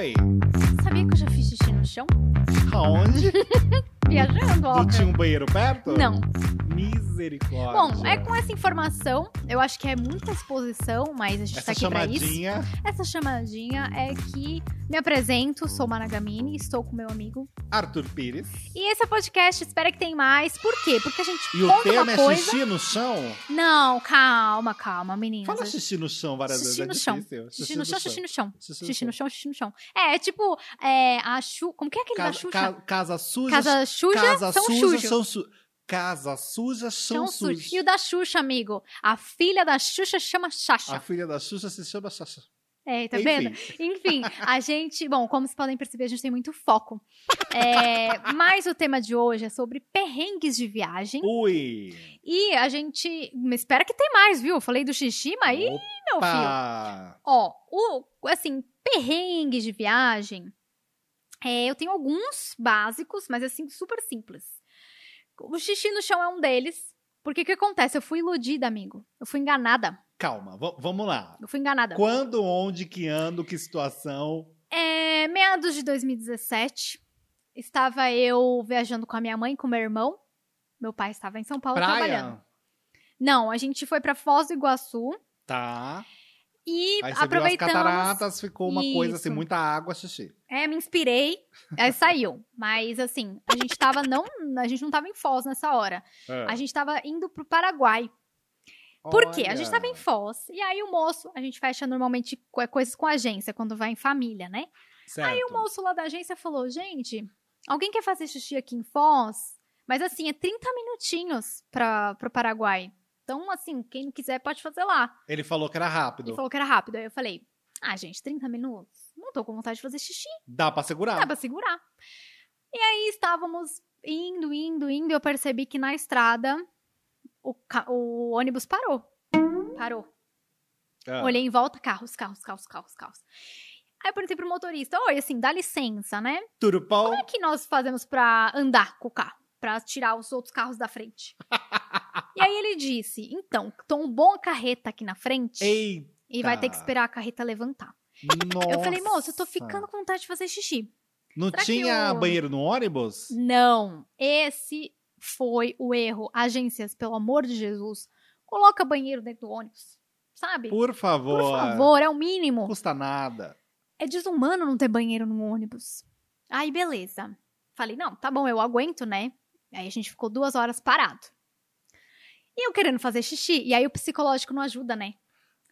Oi. Sabia que eu já fiz xixi no chão? Aonde? Viajando, óbvio. tinha um banheiro perto? Não. Misericórdia. Bom, é com essa informação, eu acho que é muita exposição, mas a gente tá Essa aqui pra isso. chamadinha. Essa chamadinha é que me apresento, sou Managamini, estou com meu amigo. Arthur Pires. E esse é o podcast, espera que tem mais. Por quê? Porque a gente E o conta tema uma é xixi no chão? Não, calma, calma, meninas. Fala xixi no chão várias Xixi vezes. no é chão. difícil. Xixi no chão, xixi no chão. Xixi no Xixi no chão. xixi no chão. É, é tipo, é, a Xuxa. Como que é aquele da Casa, Xuxa? ca- casa suja. Casa suja, casa são suja, são su... Casa suja, são Chão sujo. E o da Xuxa, amigo? A filha da Xuxa chama Xaxa. A filha da Xuxa se chama Xaxa. É, tá Enfim. vendo? Enfim, a gente, bom, como vocês podem perceber, a gente tem muito foco. É, mas o tema de hoje é sobre perrengues de viagem. Ui. E a gente. Espera que tem mais, viu? Eu falei do xixi, mas aí, meu filho. Ó, o, assim, perrengues de viagem. é, eu tenho alguns básicos, mas assim, super simples. O xixi no chão é um deles. Porque o que acontece? Eu fui iludida, amigo. Eu fui enganada. Calma, vamos lá. Eu fui enganada. Quando, onde, que ano, que situação? É, meados de 2017, estava eu viajando com a minha mãe e com meu irmão. Meu pai estava em São Paulo trabalhando. Praia? Não, a gente foi para Foz do Iguaçu Tá. E Aí você viu as aproveitamos. cataratas, ficou uma coisa assim, Isso. muita água, xixi. É, me inspirei, aí saiu. Mas assim, a gente tava não, a gente não tava em Foz nessa hora. A gente tava indo pro Paraguai. Por quê? A gente tava em Foz e aí o moço, a gente fecha normalmente co- coisas com agência quando vai em família, né? Certo. Aí o moço lá da agência falou: gente, alguém quer fazer xixi aqui em Foz? Mas assim, é 30 minutinhos pra, pro Paraguai. Então, assim, quem não quiser pode fazer lá. Ele falou que era rápido. Ele falou que era rápido. Aí eu falei: ah, gente, 30 minutos? Não tô com vontade de fazer xixi, Dá pra segurar. dá pra segurar. E aí estávamos indo, indo, indo, e eu percebi que na estrada o, o ônibus parou. Parou. Ah. Olhei em volta, carros, carros, carros, carros, carros. Aí eu perguntei pro motorista: oi, assim, dá licença, né? Tudo bom? Como é que nós fazemos pra andar com o carro? Pra tirar os outros carros da frente? e aí ele disse: então, tombou a carreta aqui na frente Eita. e vai ter que esperar a carreta levantar. Nossa. Eu falei, moço, eu tô ficando com vontade de fazer xixi. Não Será tinha o- banheiro no ônibus? Não, esse foi o erro. Agências, pelo amor de Jesus, coloca banheiro dentro do ônibus. Sabe? Por favor. Por favor, é o mínimo. Não custa nada. É desumano não ter banheiro no ônibus. Aí, beleza. Falei, não, tá bom, eu aguento, né? Aí a gente ficou duas horas parado. E eu querendo fazer xixi. E aí o psicológico não ajuda, né?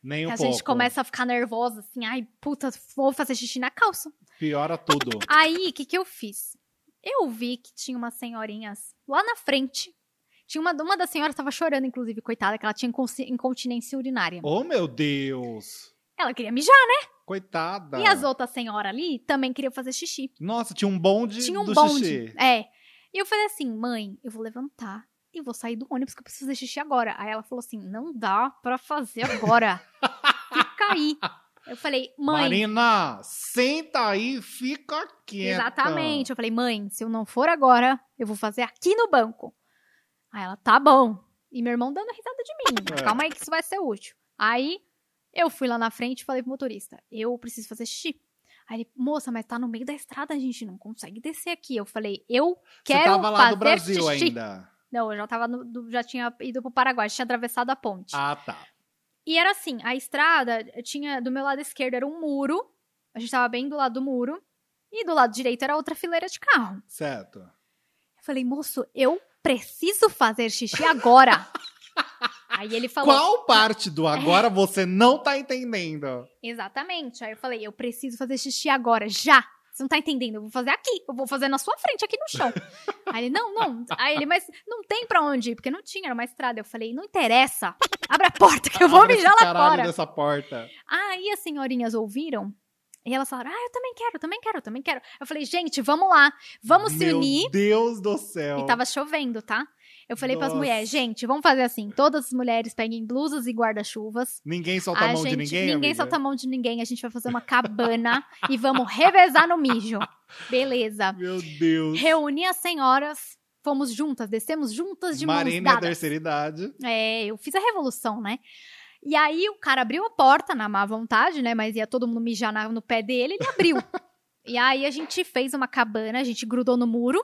Nem um a pouco. gente começa a ficar nervosa, assim, ai, puta, vou fazer xixi na calça. Piora tudo. Aí, o que, que eu fiz? Eu vi que tinha umas senhorinhas lá na frente. Tinha uma, uma das senhoras tava chorando, inclusive, coitada, que ela tinha incontinência urinária. oh, meu Deus. Ela queria mijar, Coitada. e as outras senhoras ali também queriam fazer xixi. Nossa, tinha um bonde Tinha um do bonde. xixi. É. E eu falei assim, mãe, eu vou levantar e vou sair do ônibus que eu preciso fazer xixi agora. Aí ela falou assim, não dá pra fazer agora. Fica aí. Eu falei, mãe. Marina, senta aí e fica quieta. Exatamente. Eu falei, mãe, se eu não for agora, eu vou fazer aqui no banco. Aí ela, tá bom. E meu irmão dando risada de mim. É. Calma aí que isso vai ser útil. Aí eu fui lá na frente e falei pro motorista, eu preciso fazer xixi. Aí ele, moça, mas tá no meio da estrada, a gente não consegue descer aqui. Eu falei, eu Você quero tava lá fazer do Brasil xixi. ainda. Não, eu já tava no- já tinha ido pro Paraguai, já tinha atravessado a ponte. Ah, tá. E era assim, a estrada tinha do meu lado esquerdo era um muro. A gente tava bem do lado do muro. E do lado direito era outra fileira de carro. Certo. Eu falei, moço, eu preciso fazer xixi agora. Aí ele falou. Qual parte do agora você não tá entendendo? Exatamente. Aí eu falei, eu preciso fazer xixi agora, já. Você não tá entendendo? Eu vou fazer aqui. Eu vou fazer na sua frente, aqui no chão. Aí ele, não, não. Aí ele, mas não tem pra onde ir, porque não tinha, era uma estrada. Eu falei, não interessa. Abre a porta que eu vou Abre mijar lá fora. dessa porta. Aí as senhorinhas ouviram e elas falaram: Ah, eu também quero, eu também quero, eu também quero. Eu falei, gente, vamos lá, vamos se Meu unir. Deus do céu. E tava chovendo, tá? Eu falei pras Nossa. mulheres, gente, vamos fazer assim: todas as mulheres peguem blusas e guarda-chuvas. Ninguém solta a, mão gente, de ninguém, Ninguém amiga? solta a mão de ninguém. A gente vai fazer uma cabana e vamos revezar no mijo. Beleza. Meu Deus. Reuni as senhoras, fomos juntas, descemos juntas de Marina mãos é a dadas. terceira idade. É, eu fiz a revolução, né? E aí o cara abriu a porta na má vontade, né? Mas ia todo mundo mijar na- no pé dele, ele abriu. E aí a gente fez uma cabana, a gente grudou no muro.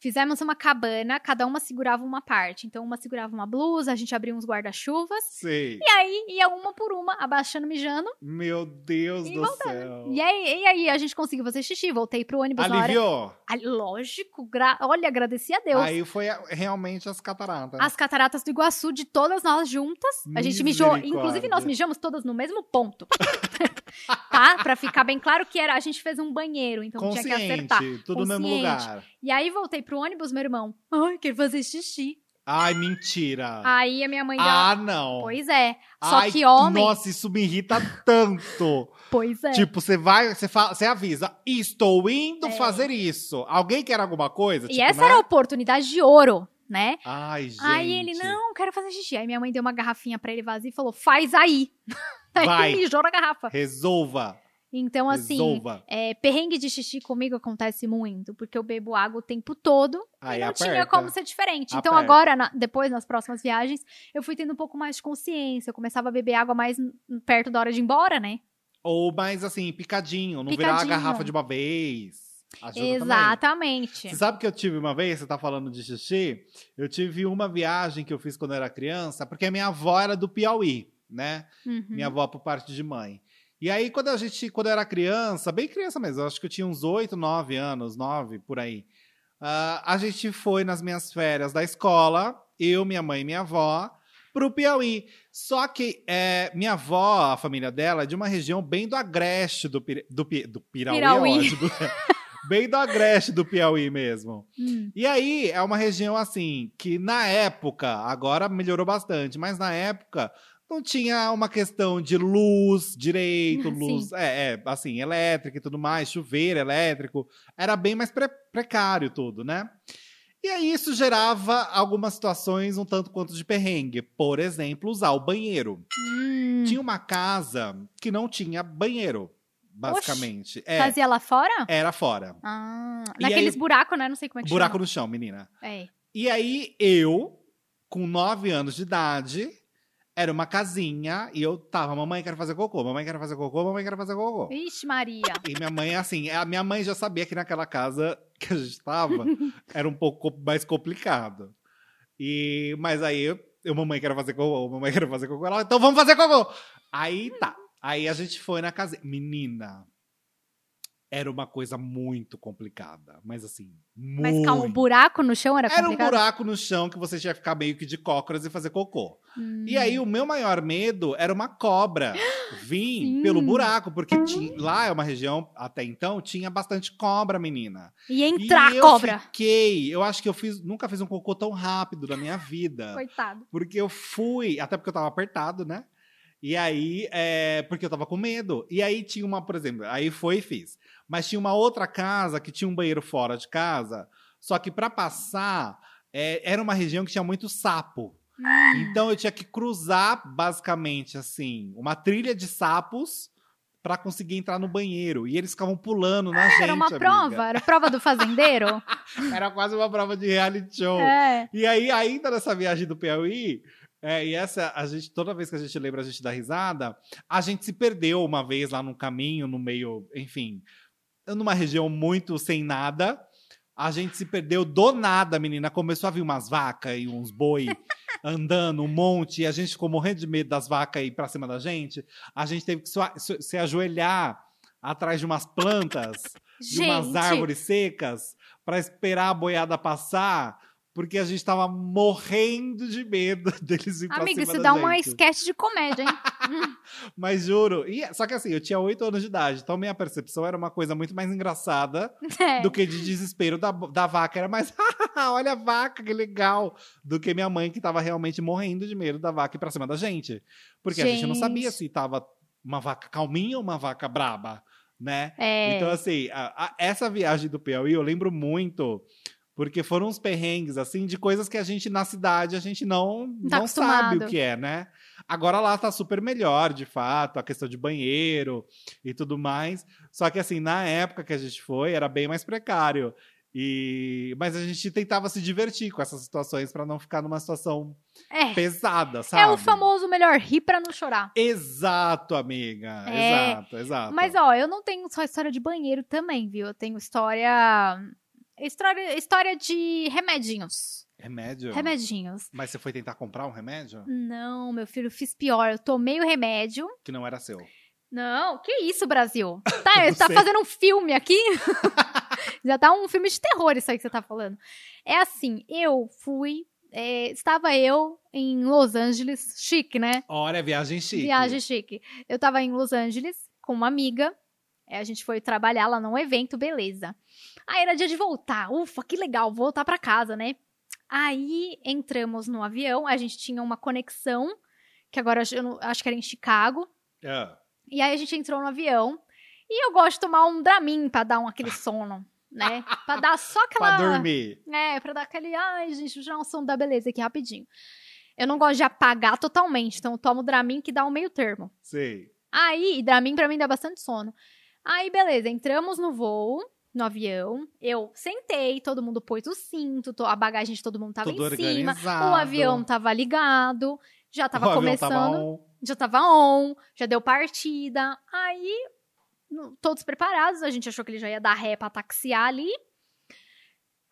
Fizemos uma cabana, cada uma segurava uma parte. Então, uma segurava uma blusa, a gente abria uns guarda-chuvas. Sei. E aí, ia uma por uma, abaixando, mijando. Meu Deus do voltando. céu. E aí, e aí, a gente conseguiu fazer xixi. Voltei pro ônibus na hora. Aliviou. Ah, Lógico, gra- olha, agradeci a Deus. Aí foi realmente as cataratas. As cataratas do Iguaçu, de todas nós juntas. A gente mijou, inclusive nós mijamos todas no mesmo ponto. tá? Pra ficar bem claro que era, a gente fez um banheiro, então tinha que acertar. Consciente, tudo no mesmo Consciente. lugar. E aí voltei pro ônibus, meu irmão. Ai, quero fazer xixi. Ai, mentira. Aí a minha mãe deu. Ah, não. Pois é. Só Ai, que homem. Nossa, isso me irrita tanto. Pois é. Tipo, você vai, você fala, você avisa, estou indo É. fazer isso. Alguém quer alguma coisa? e Tipo, essa né? era a oportunidade de ouro, né? Ai, gente. Aí ele, não, quero fazer xixi. Aí minha mãe deu uma garrafinha pra ele vazia e falou, faz aí. Aí Vai. ele mijou na garrafa. Resolva. Então, assim, resolva. é, perrengue de xixi comigo acontece muito, porque eu bebo água o tempo todo Aí e não aperta. tinha como ser diferente. Então, Aperta. agora, na- depois, nas próximas viagens, eu fui tendo um pouco mais de consciência. Eu começava a beber água mais perto da hora de ir embora, né? Ou mais assim, picadinho, não virar a Picadinho. garrafa de uma vez. Ajuda também. Exatamente. Você sabe que eu tive uma vez, você tá falando de xixi? Eu tive uma viagem que eu fiz quando eu era criança, porque a minha avó era do Piauí, né? Uhum. Minha avó por parte de mãe. E aí, quando a gente, quando eu era criança, bem criança mesmo, acho que eu tinha uns 8, 9 anos, 9, por aí. ah, a gente foi nas minhas férias da escola, eu, minha mãe e minha avó, pro Piauí. Só que é, minha avó, a família dela, é de uma região bem do agreste do, Pira- do, Pi- do Pirauí. é Pirauí. ótimo. bem do agreste do Piauí mesmo. Hum. E aí, é uma região assim, que na época, agora melhorou bastante, mas na época não tinha uma questão de luz direito, Sim. luz, é, é, assim, elétrica e tudo mais, chuveiro elétrico, era bem mais pre- precário tudo, né? E aí isso gerava algumas situações um tanto quanto de perrengue. Por exemplo, usar o banheiro. Hum. Tinha uma casa que não tinha banheiro, basicamente. É, Fazia lá fora? era fora. Ah, E naqueles buracos, né? Não sei como é que Buraco chama. no chão, menina. É. E aí, eu, com 9 anos de idade, era uma casinha e eu tava, mamãe, quero fazer cocô, mamãe, quero fazer cocô, mamãe, quero fazer cocô. Ixi, Maria. E minha mãe, assim, a minha mãe já sabia que naquela casa que a gente tava era um pouco mais complicado. E, mas aí, eu, mamãe, quero fazer cocô, mamãe, quero fazer cocô. Ela, então vamos fazer cocô. Aí tá. Aí a gente foi na casa. Menina, era uma coisa muito complicada. Mas assim, muito. Mas calma, o buraco no chão era Era um complicado? buraco no chão que você tinha que ficar meio que de cócoras e fazer cocô. Hum. E aí, o meu maior medo era uma cobra vir Sim. pelo buraco, porque ti- lá é uma região, até então, tinha bastante cobra, menina. Ia entrar e eu cobra. fiquei, eu acho que eu fiz, nunca fiz um cocô tão rápido na minha vida. Coitado. Porque eu fui, até porque eu tava apertado, né? E aí, é, porque eu tava com medo. E aí tinha uma, por exemplo, aí foi e fiz. Mas tinha uma outra casa que tinha um banheiro fora de casa, só que pra passar, é, era uma região que tinha muito sapo. Hum. Então eu tinha que cruzar, basicamente, assim, uma trilha de sapos pra conseguir entrar no banheiro. E eles ficavam pulando na gente. Era uma amiga. prova? Era prova do fazendeiro? Era quase uma prova de reality show. é. E aí, ainda nessa viagem do Piauí, é, e essa, a gente, toda vez que a gente lembra, a gente dá risada, a gente se perdeu uma vez lá no caminho, no meio, enfim, numa região muito sem nada. A gente se perdeu do nada, menina. Começou a vir umas vacas e uns boi andando, um monte, e a gente ficou morrendo de medo das vacas ir pra cima da gente. A gente teve que se ajoelhar atrás de umas plantas de umas árvores secas para esperar a boiada passar, porque a gente tava morrendo de medo deles ir pra amiga, cima isso dá uma gente. sketch de comédia, hein? Mas juro. E, só que assim, eu tinha oito anos de idade, então minha percepção era uma coisa muito mais engraçada É. do que de desespero da, da vaca. Era mais, olha a vaca, que legal. Do que minha mãe, que tava realmente morrendo de medo da vaca ir pra cima da gente. Porque a gente não sabia Gente. se tava uma vaca calminha ou uma vaca braba, né? É. Então, assim, a- a- essa viagem do Piauí eu lembro muito, porque foram uns perrengues, assim, de coisas que a gente, na cidade, a gente não, Tá não sabe acostumado. o que é, né? Agora lá tá super melhor, de fato, a questão de banheiro e tudo mais. Só que, assim, na época que a gente foi, era bem mais precário. E, mas a gente tentava se divertir com essas situações para não ficar numa situação é. pesada, sabe? É o famoso melhor rir para não chorar. Exato, amiga. É. Exato, exato. Mas ó, eu não tenho só história de banheiro também, viu? Eu tenho história história, história de remedinhos. Remédio? Remedinhos. Mas você foi tentar comprar um remédio? Não, meu filho, fiz pior. Eu tomei o remédio. Que não era seu. Não, que isso, Brasil? Tá, tá fazendo um filme aqui? Já tá um filme de terror isso aí que você tá falando. É assim, eu fui. É, estava eu em Los Angeles, chique, né? Olha, viagem chique. Viagem chique. Eu tava em Los Angeles com uma amiga. É, a gente foi trabalhar lá num evento, beleza. Aí era dia de voltar. Ufa, que legal, voltar para casa, né? Aí entramos no avião, a gente tinha uma conexão, que agora eu não, acho que era em Chicago. É. E aí a gente entrou no avião. E eu gosto de tomar um Dramin pra dar um, aquele sono, né? Pra dar só aquela. pra dormir. É, pra dar aquele. Ai, gente, já um sono da beleza aqui rapidinho. Eu não gosto de apagar totalmente, então eu tomo Dramin que dá um meio termo. Sei. Aí, Dramin pra mim dá bastante sono. Aí, beleza, entramos no voo, no avião. Eu sentei, todo mundo pôs o cinto, a bagagem de todo mundo tava Tudo em cima. O avião tava ligado, já tava o começando. Tava já tava on, já deu partida. Aí, todos preparados, a gente achou que ele já ia dar ré pra taxiar ali.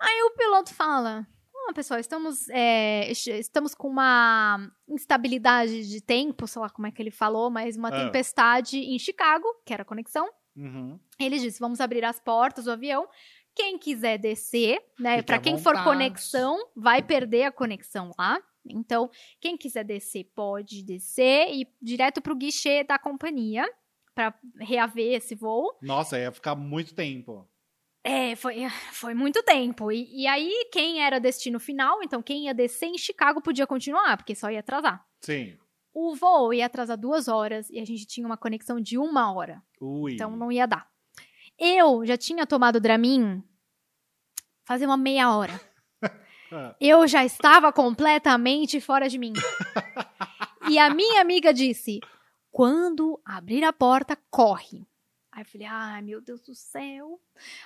Aí o piloto fala: oh, pessoal, estamos, é, estamos com uma instabilidade de tempo, sei lá como é que ele falou, mas uma ah. tempestade em Chicago, que era a conexão. Uhum. Ele disse: vamos abrir as portas do avião. Quem quiser descer, né? Para quem for conexão, vai perder a conexão lá. Então, quem quiser descer pode descer e ir direto para o guichê da companhia para reaver esse voo. Nossa, ia ficar muito tempo. É, foi, foi muito tempo. E, e, aí, quem era destino final, então quem ia descer em Chicago podia continuar, porque só ia atrasar. Sim. O voo ia atrasar duas horas e a gente tinha uma conexão de uma hora. Ui. Então não ia dar. Eu já tinha tomado Dramin fazer uma meia hora. Ah. Eu já estava completamente fora de mim. e a minha amiga disse: quando abrir a porta, corre. Aí eu falei, ai meu Deus do céu.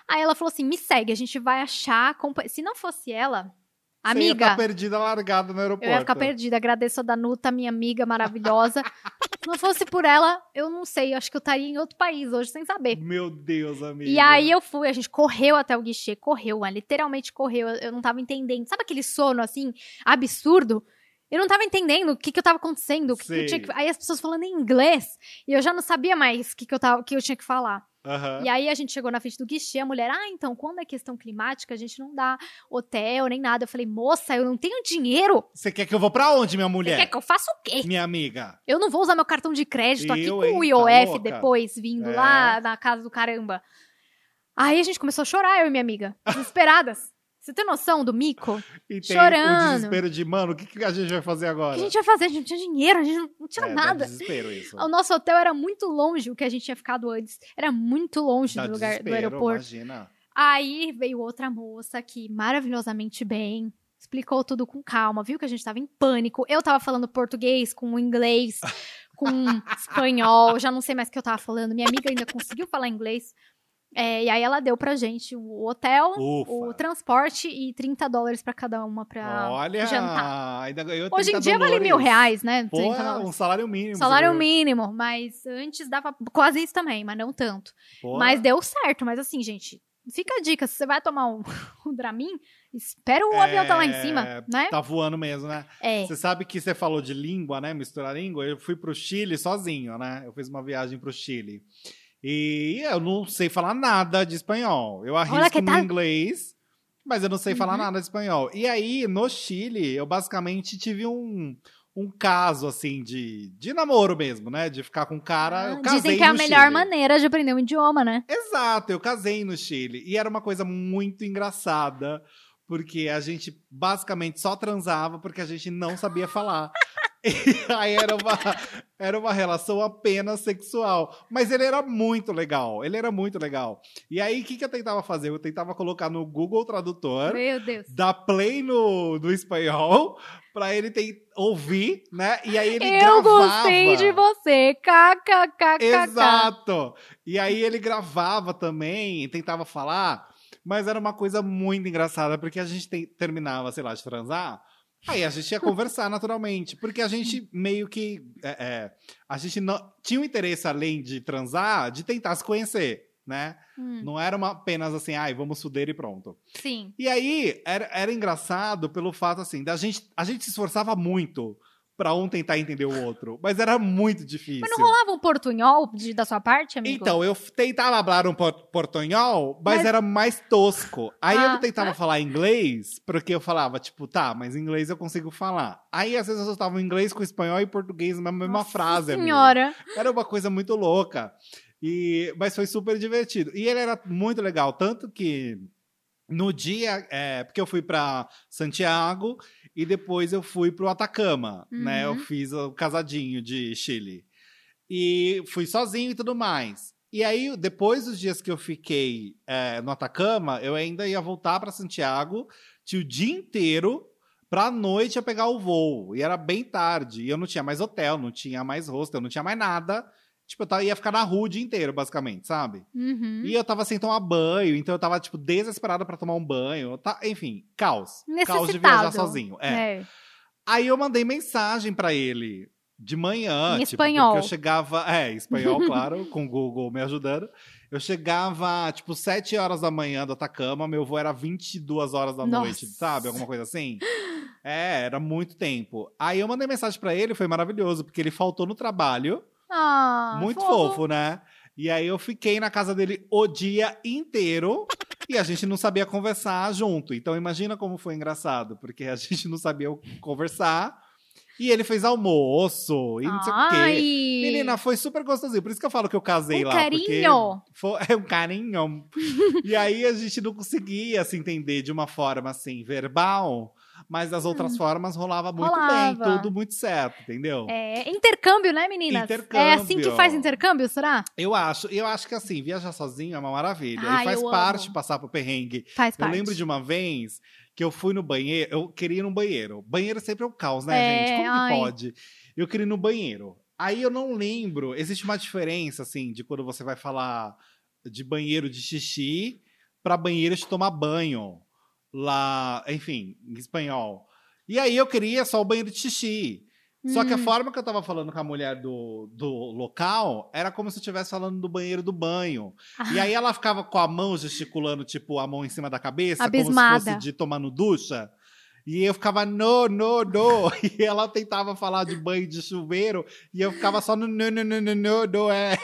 Aí ela falou assim: me segue, a gente vai achar. Se não fosse ela, amiga. Você ia ficar perdida, largada no aeroporto. Eu ia ficar perdida. Agradeço a Danuta, minha amiga maravilhosa. Se não fosse por ela, eu não sei. Eu acho que eu estaria em outro país hoje sem saber. Meu Deus, amiga. E aí eu fui, a gente correu até o guichê, correu, literalmente correu. Eu, eu não tava entendendo. Sabe aquele sono assim, absurdo? Eu não tava entendendo o que, que eu tava acontecendo. Que que que... Aí as pessoas falando em inglês. E eu já não sabia mais o que, que, eu, tava, que eu tinha que falar. Uhum. E aí a gente chegou na frente do guichê, a mulher, ah, então, quando é questão climática, a gente não dá hotel nem nada. Eu falei, moça, eu não tenho dinheiro. Você quer que eu vou pra onde, minha mulher? Você quer que eu faça o quê? Minha amiga. Eu não vou usar meu cartão de crédito eu, aqui com o IOF tá depois, vindo é. lá na casa do caramba. Aí a gente começou a chorar, eu e minha amiga, desesperadas. Você tem noção do mico? E tem Chorando. o desespero de, mano, o que, que a gente vai fazer agora? O que a gente vai fazer? A gente não tinha dinheiro, a gente não tinha é, nada. desespero isso. O nosso hotel era muito longe, o que a gente tinha ficado antes. Era muito longe dá do lugar do aeroporto. Imagina. Aí veio outra moça que maravilhosamente bem, explicou tudo com calma, viu que a gente tava em pânico. Eu tava falando português com inglês, com espanhol, já não sei mais o que eu tava falando. Minha amiga ainda conseguiu falar inglês. É, e aí ela deu pra gente o hotel, Ufa. o transporte e 30 dólares pra cada uma pra Olha, jantar. Ainda ganhou 30 Hoje em dia vale mil reais, né? Pô, um salário mínimo. Salário mínimo, mas antes dava quase isso também, mas não tanto. Pô. Mas deu certo, mas assim, gente, fica a dica, se você vai tomar um, um Dramin, espera o é, avião tá lá em cima, né? Tá voando mesmo, né? É. Você sabe que você falou de língua, né? Misturar língua. Eu fui pro Chile sozinho, né? Eu fiz uma viagem pro Chile. E eu não sei falar nada de espanhol. Eu arrisco no inglês, mas eu não sei uhum. falar nada de espanhol. E aí, no Chile, eu basicamente tive um, um caso, assim, de, de namoro mesmo, né? De ficar com um cara. Ah, dizem que é a melhor Chile. maneira de aprender um idioma, né? Exato, eu casei no Chile. E era uma coisa muito engraçada, porque a gente basicamente só transava porque a gente não sabia falar. E aí era uma, era uma relação apenas sexual. Mas ele era muito legal. Ele era muito legal. E aí, o que, que eu tentava fazer? Eu tentava colocar no Google Tradutor. Meu Deus. Dar play no, no espanhol pra ele ter, ouvir, né? E aí ele eu gravava. Eu gostei de você. KKKK. Exato. E aí ele gravava também, tentava falar Mas era uma coisa muito engraçada, porque a gente tem, terminava, sei lá, de transar. Aí a gente ia conversar naturalmente, porque a gente meio que. É, é, a gente não, tinha um interesse, além de transar, de tentar se conhecer, né? Hum, Não era uma, apenas assim, ai, vamos fuder e pronto. sim. E aí era, era engraçado pelo fato assim, da gente. A gente se esforçava muito pra um tentar entender o outro, mas era muito difícil. Mas não rolava um portunhol de- da sua parte, amigo? Então, eu tentava falar um por- portunhol, mas, Mas- era mais tosco. Aí eu Ah. não tentava falar inglês, porque eu falava, tipo, tá, mas inglês eu consigo falar. Aí, às vezes, eu tava inglês com espanhol e português na mesma Nossa frase. Senhora. Era uma coisa muito louca. E, mas foi super divertido. E ele era muito legal, tanto que no dia, é, porque eu fui para Santiago e depois eu fui pro Atacama, né? Eu Uhum. fiz o casadinho de Chile. E fui sozinho e tudo mais. E aí, depois dos dias que eu fiquei é, no Atacama, eu ainda ia voltar para Santiago, tinha o dia inteiro pra noite eu pegar o voo. E era bem tarde. E eu não tinha mais hotel, não tinha mais hostel, não tinha mais nada. Tipo, eu tava- ia ficar na rua o dia inteiro, basicamente, sabe? Uhum. E eu tava sem tomar banho, então eu tava, tipo, desesperado pra tomar um banho. Tá, enfim, caos. Caos de viajar sozinho. É. É. Aí eu mandei mensagem pra ele de manhã. Em tipo, espanhol. Porque eu chegava. É, em espanhol, claro, com o Google me ajudando. Eu chegava, tipo, 7 horas da manhã do Atacama, meu voo era 22 horas da Nossa. noite, sabe? Alguma coisa assim. É, era muito tempo. Aí eu mandei mensagem pra ele, foi maravilhoso, porque ele faltou no trabalho. Ah, Muito fofo, né? E aí eu fiquei na casa dele o dia inteiro e a gente não sabia conversar junto. Então imagina como foi engraçado, porque a gente não sabia conversar e ele fez almoço e não sei o quê. Menina, foi super gostosinho. Por isso que eu falo que eu casei Um lá. carinho. Foi, é um carinho. e aí a gente não conseguia se entender de uma forma assim, verbal, mas das outras formas rolava muito bem, Hum. Rolava. tudo muito certo, entendeu? É, intercâmbio, né, meninas? Intercâmbio. É assim que faz intercâmbio, será? Eu acho, eu acho que assim, viajar sozinho é uma maravilha. Ai, e faz eu parte amo. passar pro perrengue. Faz Eu parte. lembro de uma vez que eu fui no banheiro, eu queria ir no banheiro. Banheiro sempre é um caos, né, É, gente? Como ai. que pode? Eu queria ir no banheiro. Aí eu não lembro, existe uma diferença, assim, de quando você vai falar de banheiro de xixi pra banheiro de tomar banho. Lá, enfim, em espanhol. E aí eu queria só o banheiro de xixi. Só que a Hum. forma que eu tava falando com a mulher do, do local era como se eu estivesse falando do banheiro do banho. E aí ela ficava com a mão gesticulando, tipo, a mão em cima da cabeça, como se fosse de tomar no ducha. E eu ficava, no, no, no. E ela tentava falar de banho de chuveiro, e eu ficava só no, no, no, no, no, no, no, é.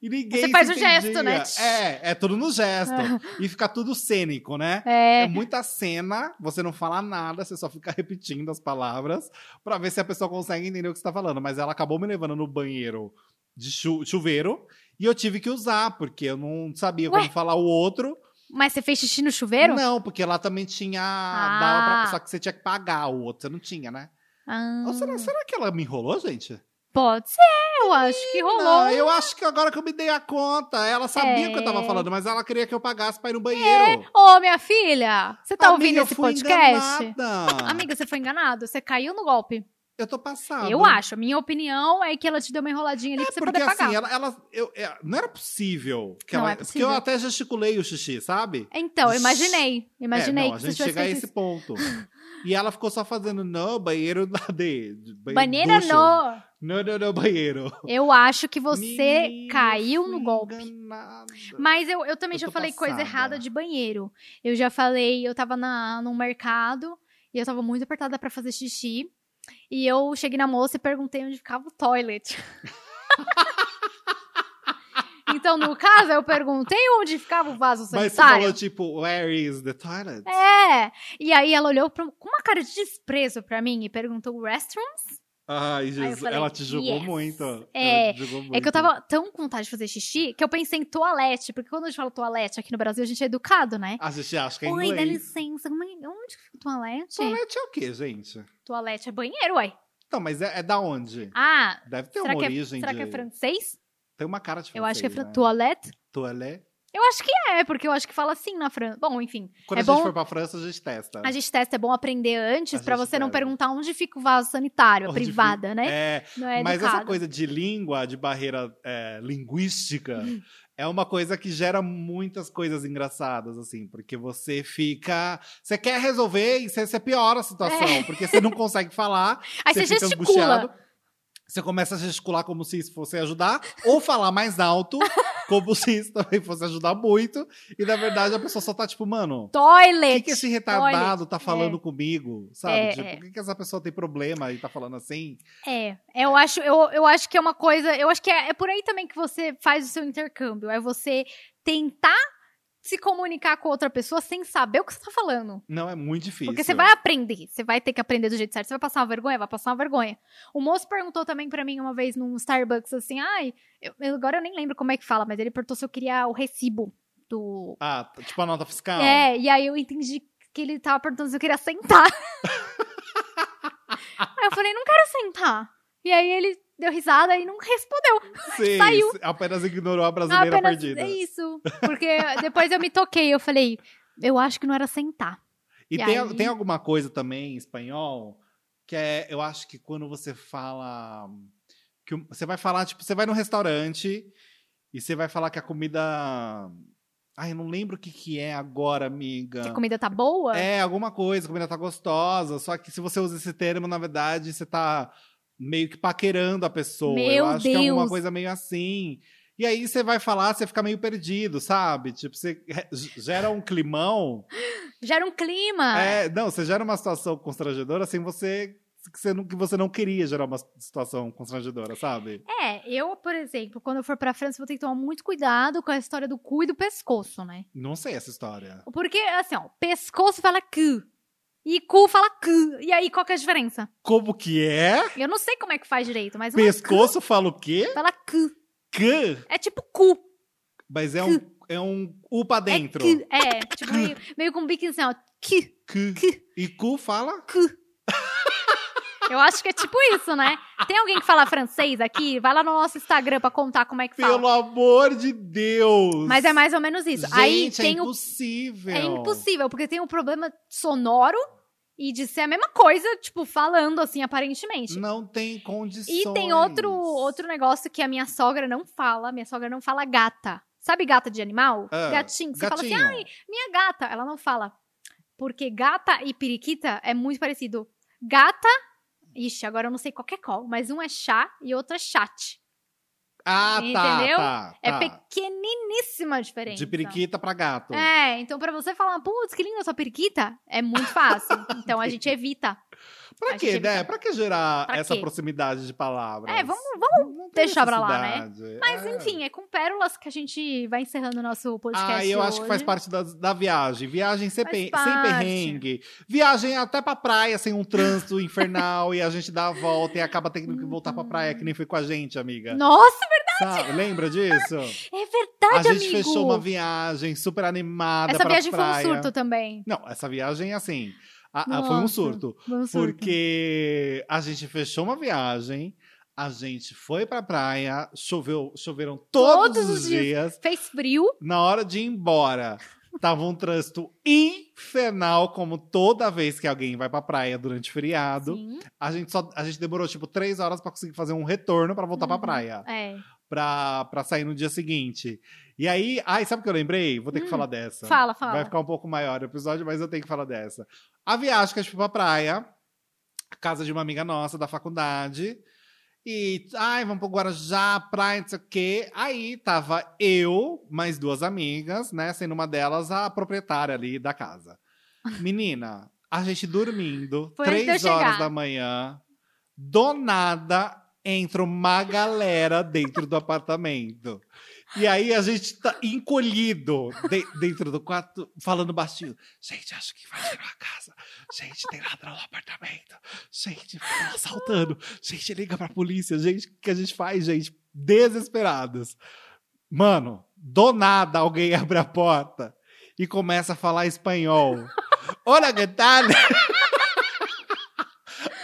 E ninguém Você faz o gesto, né? É, é tudo no gesto. e fica tudo cênico, né? É. É muita cena, você não fala nada, você só fica repetindo as palavras pra ver se a pessoa consegue entender o que você tá falando. Mas ela acabou me levando no banheiro de chu- chuveiro e eu tive que usar, porque eu não sabia Ué? como falar o outro. Mas você fez xixi no chuveiro? Não, porque lá também tinha. Ah. pra- só que você tinha que pagar o outro, você não tinha, né? Ah, Ou será, será que ela me enrolou, gente? Pode ser, eu acho que rolou. Não, eu acho que agora que eu me dei a conta, ela sabia o que eu tava É. falando, mas ela queria que eu pagasse pra ir no banheiro. Ô, minha filha, você tá Amiga, ouvindo esse podcast? enganada. Amiga, você foi enganado? Você caiu no golpe. Eu tô passado. Eu acho. A minha opinião é que ela te deu uma enroladinha ali pra você Porque poder pagar. assim, ela, ela- eu, é, não era possível. Que Não ela, é Porque possível. eu até gesticulei o xixi, sabe? Então, eu imaginei. Imaginei é, não, que a você gente chegar a esse isso. ponto. e ela ficou só fazendo no banheiro da D. banheiro no. No, no, no banheiro. Eu acho que você Menina, caiu no golpe. enganada. Mas eu, eu também Eu já falei coisa passada. errada de banheiro. Eu já falei, eu tava na, num mercado e eu tava muito apertada pra fazer xixi. E eu cheguei na moça e perguntei onde ficava o toilet. então, no caso, eu perguntei onde ficava o vaso Mas você sanitário. falou tipo, where is the toilet? É! E aí ela olhou pra- com uma cara de desprezo pra mim e perguntou restrooms? Ai, Jesus, falei, ela te julgou yes. muito. É, te julgou É que muito. eu tava tão com vontade de fazer xixi que eu pensei em toalete, porque quando a gente fala toalete aqui no Brasil, a gente é educado, né? A gente acha que é Oi, dá inglês. licença, é- onde que fica o toalete? Toalete é o quê, gente? Toalete é banheiro, uai. Então, mas é, é da onde? Ah, Deve ter uma que é, origem será de... que é francês? Tem uma cara de francês, eu acho que é fran... né? toalete. Toilette. Eu acho que é, porque eu acho que fala assim na França. Bom, enfim. Quando é a gente bom... for pra França, a gente testa. A gente testa, é bom aprender antes A pra gente você não perguntar onde fica o vaso sanitário, a Onde privada, fica- né? É, Não é mas essa coisa de língua, de barreira é, linguística, é uma coisa que gera muitas coisas engraçadas, assim, porque você fica. Você quer resolver e você, você piora a situação, É. porque você não consegue falar, Aí você, fica gesticula. angustiado. Você começa a gesticular como se isso fosse ajudar, ou falar mais alto, como se isso também fosse ajudar muito. E na verdade a pessoa só tá tipo, mano, o Toilet. que, que esse retardado toilet. tá falando comigo? Sabe? É, tipo, é. por que, que essa pessoa tem problema e tá falando assim? É, eu acho, eu, eu acho que é uma coisa. Eu acho que é, é por aí também que você faz o seu intercâmbio. É você tentar se comunicar com outra pessoa sem saber o que você tá falando. Não, é muito difícil. Porque você vai aprender, você vai ter que aprender do jeito certo. Você vai passar uma vergonha? Vai passar uma vergonha. O moço perguntou também pra mim uma vez num Starbucks assim, ai, eu- agora eu nem lembro como é que fala, mas ele perguntou se eu queria o recibo do. Ah, tipo a nota fiscal. É, e aí eu entendi que ele tava perguntando se eu queria sentar. aí eu falei, não quero sentar. E aí ele deu risada e não respondeu. Sim, saiu. apenas ignorou a brasileira Apenas perdida. é isso. Porque depois eu me toquei, eu falei, eu acho que não era sentar. E E tem, aí- tem alguma coisa também em espanhol que é, eu acho que quando você fala. Que você vai falar, tipo, você vai num restaurante e você vai falar que a comida. Ai, eu não lembro o que, que é agora, amiga. Que a comida tá boa? É, alguma coisa, a comida tá gostosa. Só que se você usa esse termo, na verdade, você tá meio que paquerando a pessoa. Meu Eu acho que é alguma Deus. coisa meio assim. E aí você vai falar, você fica meio perdido, sabe? Tipo, você gera um climão. Gera um clima. É, não, você gera uma situação constrangedora sem você. Que você, não, que você não queria gerar uma situação constrangedora, sabe? É, eu, por exemplo, quando eu for pra França, vou ter que tomar muito cuidado com a história do cu e do pescoço, né? Não sei essa história. Porque, assim, ó, pescoço fala cu. E cu fala cu. E aí, qual que é a diferença? Como que é? Eu não sei como é que faz direito, mas Pescoço fala o quê? cu fala cu. C. É tipo cu. Mas é um, é um U pra dentro. É, cu. é tipo, meio, meio com um biquinho assim, ó. Cu. C. Cu. E cu fala? Cu. Eu acho que é tipo isso, né? Tem alguém que fala francês aqui? Vai lá no nosso Instagram pra contar como é que fala. Pelo amor de Deus! Mas é mais ou menos isso. Gente, Aí é tem o impossível. É impossível, porque tem um problema sonoro e de ser a mesma coisa, tipo, falando assim, aparentemente. Não tem condições. E tem outro, outro negócio que a minha sogra não fala. Minha sogra não fala gata. Sabe gata de animal? Ah, Gatinho. Você fala assim, ai, minha gata. Ela não fala. Porque gata e periquita é muito parecido. Gata, ixi, agora eu não sei qual é qual, mas um é chá e outro é chat. Ah, tá, Entendeu? tá, É tá. pequeniníssima a diferença. De periquita pra gato. É, então pra você falar, putz, que linda sua periquita, é muito fácil. então a gente evita. Pra quê, né? Pra que gerar Pra essa quê? proximidade de palavras? É, vamos, vamos. Não deixar pra lá, né? Mas É. enfim, é com pérolas que a gente vai encerrando o nosso podcast. Ah, eu acho que hoje. faz parte da, da viagem. Viagem sem, pe- sem perrengue. Viagem até pra praia sem um trânsito infernal e a gente dá a volta e acaba tendo que voltar pra praia, que nem foi com a gente, amiga. Nossa, Sabe? Lembra disso? é verdade, a gente amigo. fechou uma viagem super animada Essa pra viagem praia. foi um surto também. Não, essa viagem, assim, a- a- foi um surto. Foi um surto. Porque a gente fechou uma viagem, a gente foi pra praia, choveu, choveram todos, Todos os dias. dias. Fez frio. Na hora de ir embora, tava um trânsito infernal, como toda vez que alguém vai pra praia durante feriado. Sim. A gente, só, a gente demorou, tipo, três horas pra conseguir fazer um retorno pra voltar pra Uhum. praia. É. Pra, pra sair no dia seguinte. E aí, ai, sabe o que eu lembrei? Vou ter que Hum, falar dessa. Fala, fala. Vai ficar um pouco maior o episódio, mas eu tenho que falar dessa. A viagem que a gente foi pra praia, casa de uma amiga nossa da faculdade. E, ai, vamos pro Guarujá, praia, não sei o quê. Aí tava eu, mais duas amigas, né? Sendo uma delas a proprietária ali da casa. Menina, a gente dormindo, três horas da manhã, do nada entra uma galera dentro do apartamento. E aí a gente tá encolhido de- dentro do quarto, falando baixinho. Gente, acho que vai tirar a casa. Gente, tem ladrão no apartamento. Gente, assaltando. Gente, liga pra polícia. Gente, o que a gente faz, gente? Desesperados. Mano, do nada alguém abre a porta e começa a falar espanhol. Olha, que tal?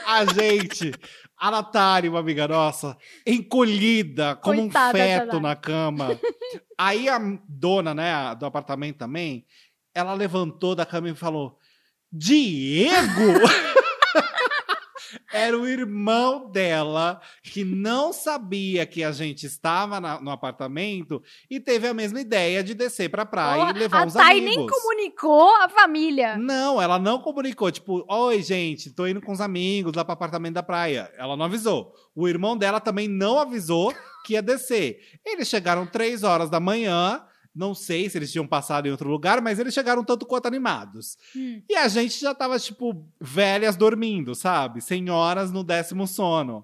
A gente, a Natália, uma amiga nossa, encolhida como Coitada um feto na cama. Aí a dona, né, do apartamento também, ela levantou da cama e falou: Diego! Era o irmão dela que não sabia que a gente estava na, no apartamento e teve a mesma ideia de descer pra praia e levar a os Thay amigos. nem comunicou a família. Não, ela não comunicou. Tipo, oi, gente, tô indo com os amigos lá pro apartamento da praia. Ela não avisou. O irmão dela também não avisou que ia descer. Eles chegaram três horas da manhã. Não sei se eles tinham passado em outro lugar, mas eles chegaram tanto quanto animados. Hum. E a gente já tava, tipo, velhas dormindo, sabe? Senhoras no décimo sono.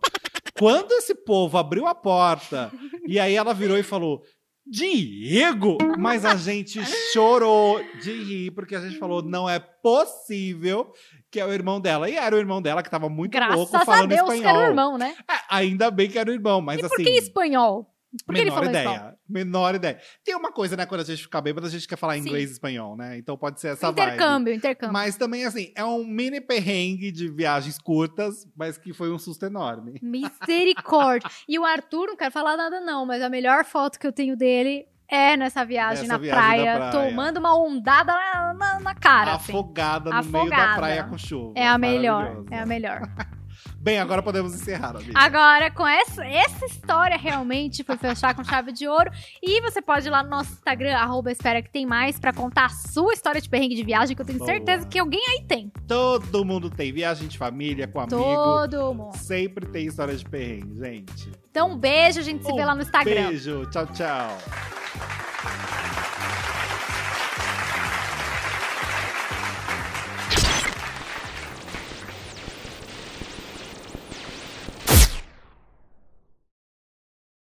Quando esse povo abriu a porta, e aí ela virou e falou: Diego! Mas a gente chorou de rir, porque a gente falou: não é possível que é o irmão dela. E era o irmão dela que tava muito Graças louco a falando Deus espanhol. que era o irmão, né? É, ainda bem que era o irmão, mas e por assim. que espanhol? Por que ele menor falou ideia. espanhol? Menor ideia. Tem uma coisa, né, quando a gente fica bêbado, a gente quer falar Sim. inglês e espanhol, né? Então pode ser essa vibe. Intercâmbio, intercâmbio. Mas também, assim, é um mini perrengue de viagens curtas, mas que foi um susto enorme. Misericórdia. E o Arthur, não quero falar nada não, mas a melhor foto que eu tenho dele é nessa viagem, Nessa na, viagem praia, praia. tomando uma ondada na, na, na cara. assim. Afogada no meio da Afogada. praia com chuva. É a melhor, é a melhor. Bem, agora podemos encerrar, amiga. Agora, com essa, essa história realmente foi fechar com chave de ouro. E você pode ir lá no nosso Instagram, arroba espera que tem mais, pra contar a sua história de perrengue de viagem, que eu tenho Boa. certeza que alguém aí tem. Todo mundo tem viagem de família, com amigo. Todo mundo. Sempre tem história de perrengue, gente. Então, um beijo, a gente se vê lá no Instagram. Beijo, tchau, tchau.